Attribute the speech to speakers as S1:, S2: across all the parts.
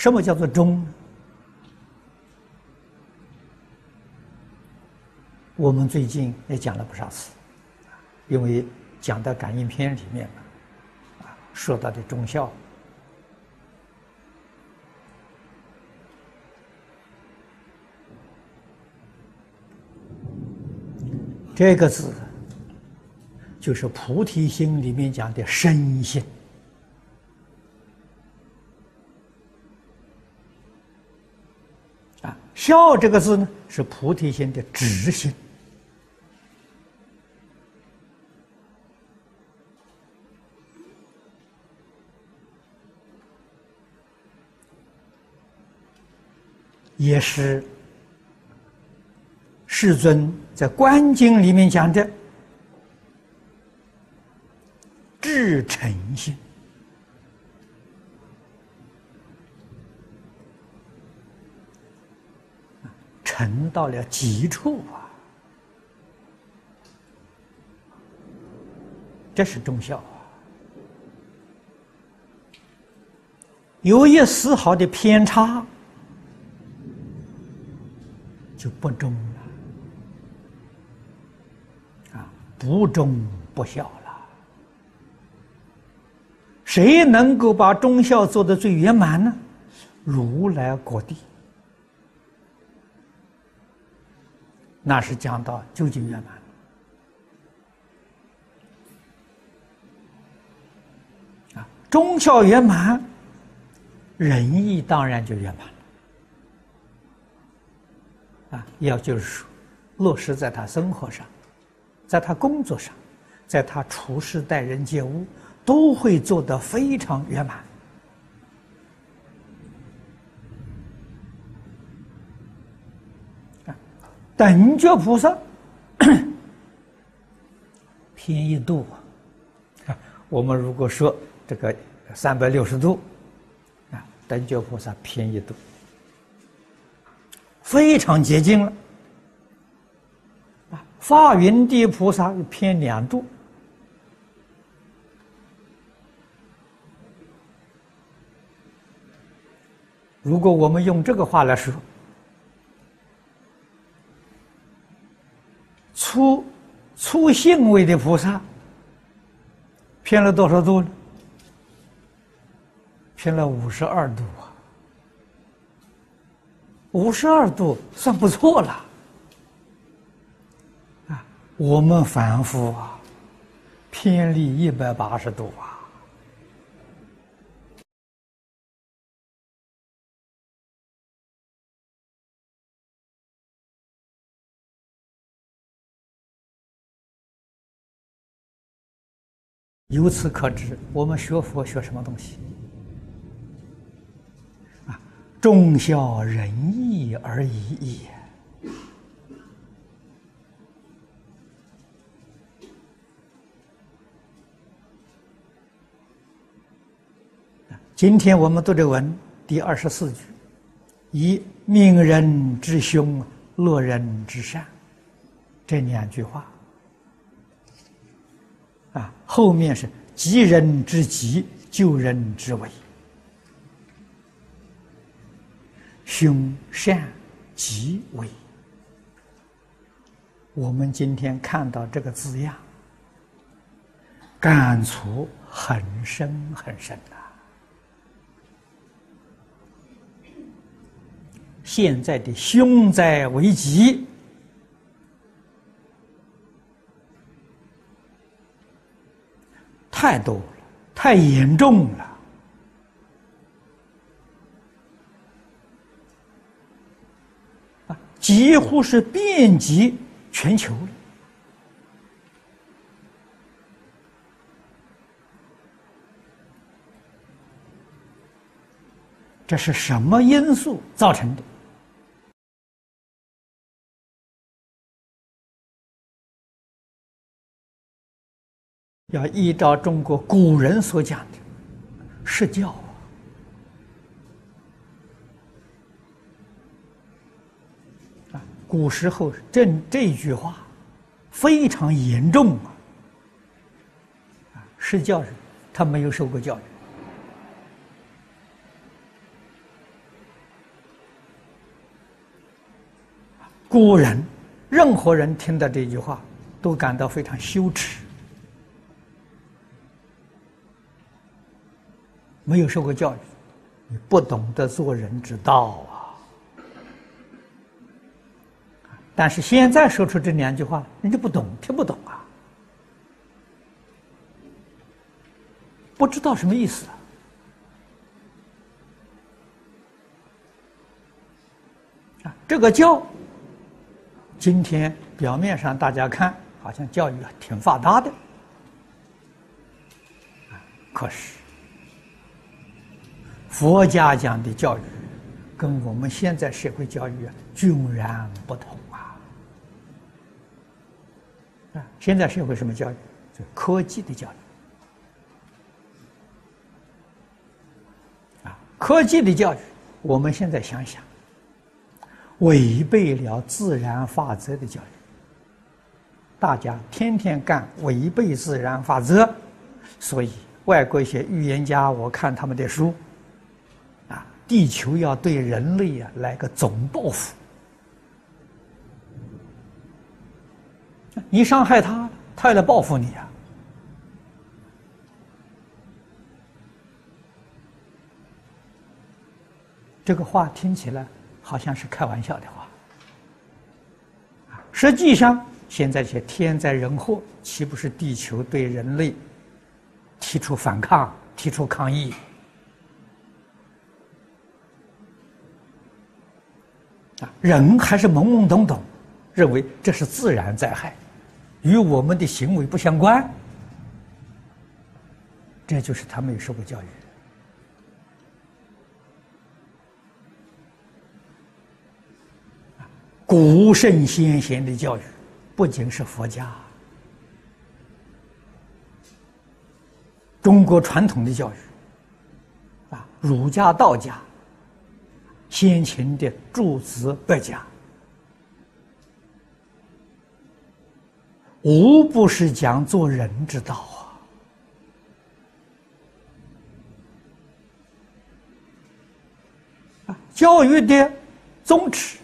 S1: 什么叫做忠？我们最近也讲了不少次，因为讲到感应篇里面啊，说到的忠孝，这个字就是菩提心里面讲的身心。啊孝这个字呢，是菩提心的直心，也是世尊在《观经》里面讲的至诚心。沉到了极处啊！这是忠孝啊！有一丝毫的偏差，就不忠了啊！不忠不孝了。谁能够把忠孝做得最圆满呢？如来果地。那是讲到究竟圆满啊，忠孝圆满，仁义当然就圆满了啊。要就是说，落实在他生活上，在他工作上，在他处事待人接物，都会做得非常圆满。等觉菩萨 偏一度啊！我们如果说这个三百六十度啊，等觉菩萨偏一度，非常接近了啊！法云地菩萨偏两度，如果我们用这个话来说。粗粗性位的菩萨偏了多少度呢？偏了五十二度啊！五十二度算不错了啊！我们凡夫啊，偏离一百八十度啊！由此可知，我们学佛学什么东西？啊，忠孝仁义而已矣。今天我们读这文第二十四句，以命人之凶，乐人之善，这两句话。后面是急人之急，救人之危，凶善吉危。我们今天看到这个字样，感触很深很深呐。现在的凶灾危急。太多了，太严重了，几乎是遍及全球了。这是什么因素造成的？要依照中国古人所讲的，释教啊。古时候这这句话非常严重啊。是教人，他没有受过教育。古人，任何人听到这句话都感到非常羞耻。没有受过教育，你不懂得做人之道啊。但是现在说出这两句话，人家不懂，听不懂啊，不知道什么意思。啊，这个教，今天表面上大家看好像教育挺发达的，可是佛家讲的教育，跟我们现在社会教育啊，迥然不同。啊，现在社会什么教育？就科技的教育。啊，科技的教育，我们现在想想，违背了自然法则的教育。大家天天干违背自然法则，所以外国一些预言家，我看他们的书，地球要对人类啊来个总报复。你伤害他，他要来报复你呀！这个话听起来好像是开玩笑的话，实际上现在这些天灾人祸，岂不是地球对人类提出反抗、提出抗议？啊，人还是懵懵懂懂，认为这是自然灾害。与我们的行为不相关，这就是他没有受过教育。古圣先贤的教育，不仅是佛家，中国传统的教育，啊，儒家、道家，先秦的诸子百家。无不是讲做人之道啊！教育的宗旨，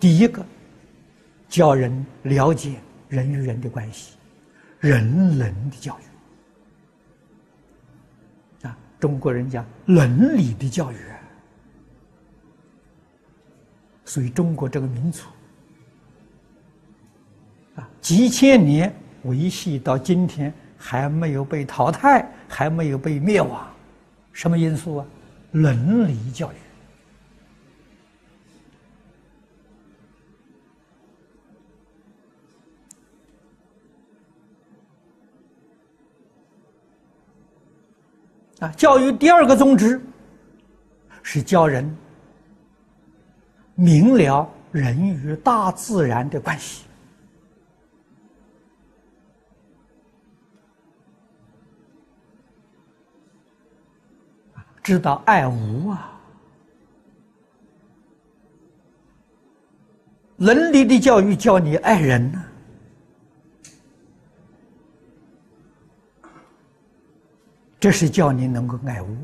S1: 第一个，教人了解人与人的关系，人伦的教育啊！中国人讲伦理的教育，所以中国这个民族啊。几千年维系到今天还没有被淘汰，还没有被灭亡，什么因素啊？伦理教育啊！教育第二个宗旨是教人明了人与大自然的关系。知道爱无啊，伦理的教育教你爱人呢，这是叫你能够爱物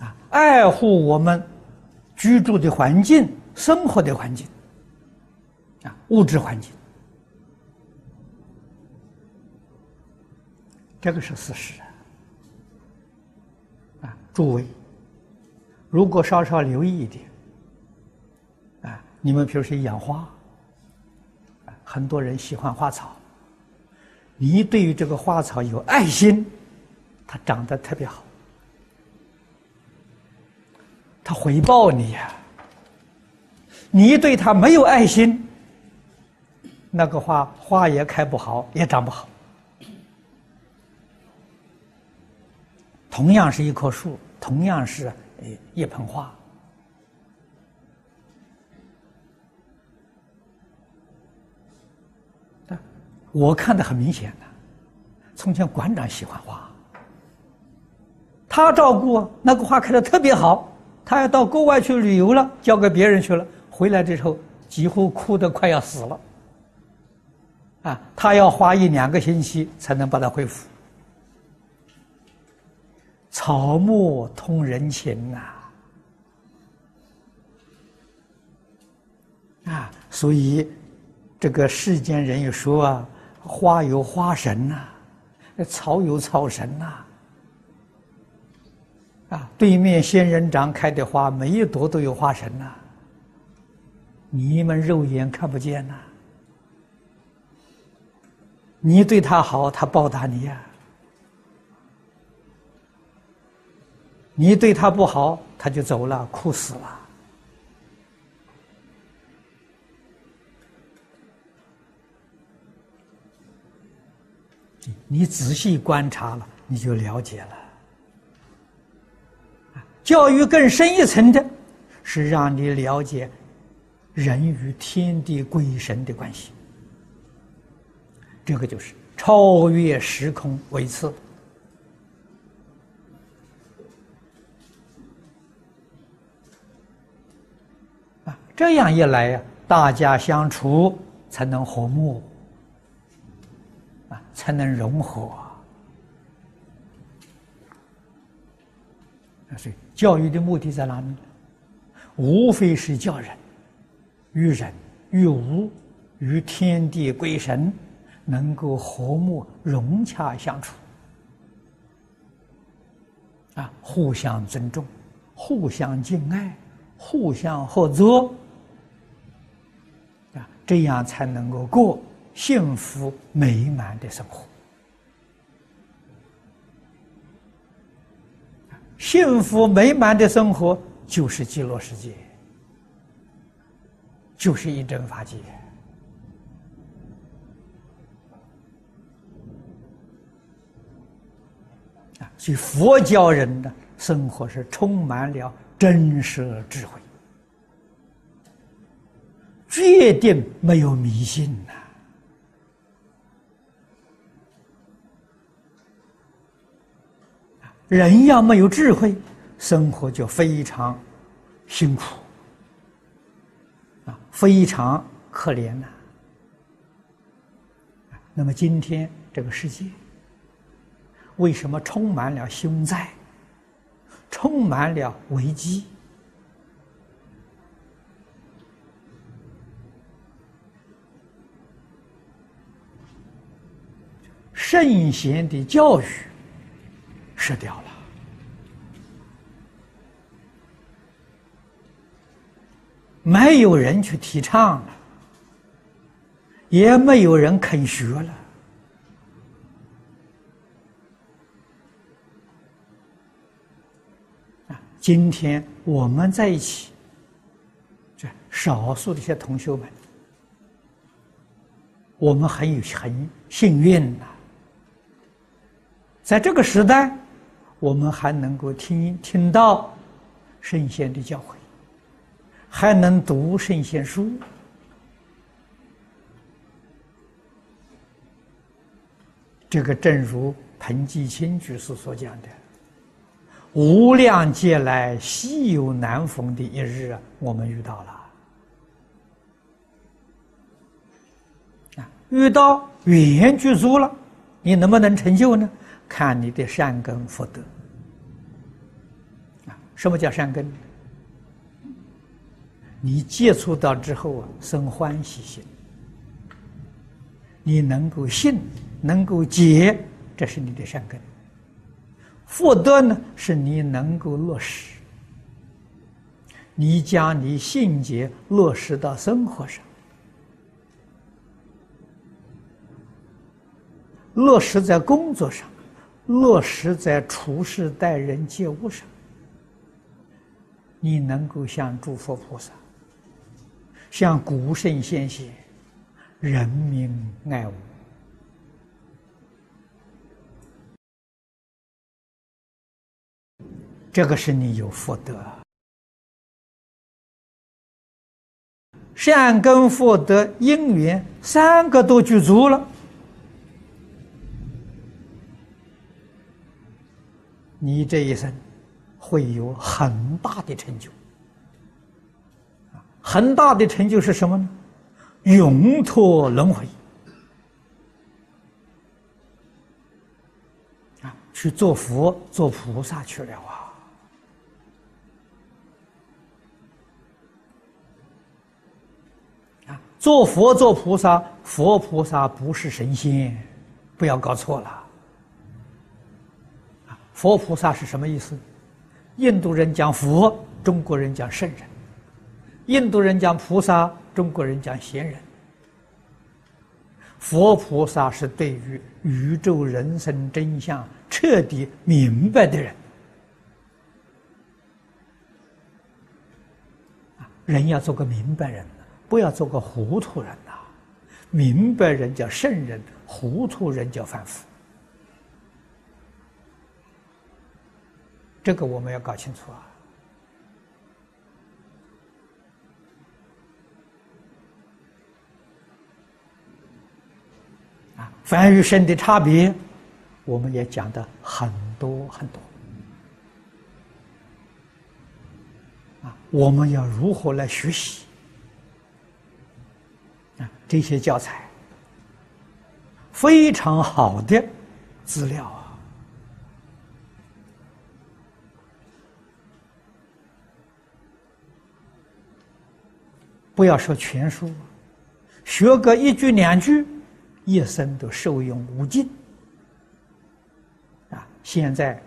S1: 啊，爱护我们居住的环境、生活的环境啊，物质环境，这个是事实啊。诸位，如果稍稍留意一点，啊，你们比如说养花，很多人喜欢花草，你对于这个花草有爱心，它长得特别好，它回报你呀。你对它没有爱心，那个花花也开不好，也长不好。同样是一棵树。同样是一盆花，我看的很明显的。从前馆长喜欢花，他照顾那个花开的特别好，他要到国外去旅游了，交给别人去了，回来的时候几乎哭得快要死了。啊，他要花一两个星期才能把它恢复。草木通人情呐！啊，所以这个世间人有说啊，花有花神呐，草有草神呐。啊，啊对面仙人掌开的花，每一朵都有花神呐。你们肉眼看不见呐。你对他好，他报答你呀；你对他不好，他就走了，哭死了。你仔细观察了，你就了解了。教育更深一层的，是让你了解人与天地鬼神的关系。这个就是超越时空维次啊！这样一来呀，大家相处才能和睦啊，才能融合。所以，教育的目的在哪里？无非是教人与人、与物、与天地鬼神能够和睦融洽相处，啊，互相尊重、互相敬爱、互相合作，啊，这样才能够过幸福美满的生活。幸福美满的生活就是极乐世界，就是一真法界啊！所以佛教人的生活是充满了真实智慧，决定没有迷信呐。人要没有智慧，生活就非常辛苦啊，非常可怜呐。那么今天这个世界为什么充满了凶灾，充满了危机？圣贤的教育。失掉了，没有人去提倡了，也没有人肯学了。啊，今天我们在一起，这少数的一些同学们，我们很有很幸运呐，在这个时代。我们还能够听听到圣贤的教诲，还能读圣贤书。这个正如彭继清居士所讲的：“无量劫来稀有难逢的一日啊，我们遇到了。啊，遇到缘具足了，你能不能成就呢？”看你的善根福德啊！什么叫善根？你接触到之后啊，生欢喜心，你能够信，能够解，这是你的善根。福德呢，是你能够落实，你将你信解落实到生活上，落实在工作上。落实在处事待人接物上，你能够像诸佛菩萨、像古圣先贤，人民爱物，这个是你有福德，善根福德因缘三个都具足了。你这一生会有很大的成就，很大的成就是什么呢？永脱轮回，啊，去做佛、做菩萨去了啊！做佛做菩萨，佛菩萨不是神仙，不要搞错了。佛菩萨是什么意思？印度人讲佛，中国人讲圣人；印度人讲菩萨，中国人讲贤人。佛菩萨是对于宇宙人生真相彻底明白的人。人要做个明白人，不要做个糊涂人呐！明白人叫圣人，糊涂人叫凡夫。这个我们要搞清楚啊！啊，凡与圣的差别，我们也讲的很多很多。啊我们要如何来学习啊？这些教材非常好的资料啊！不要说全书，学个一句两句，一生都受用无尽啊！现在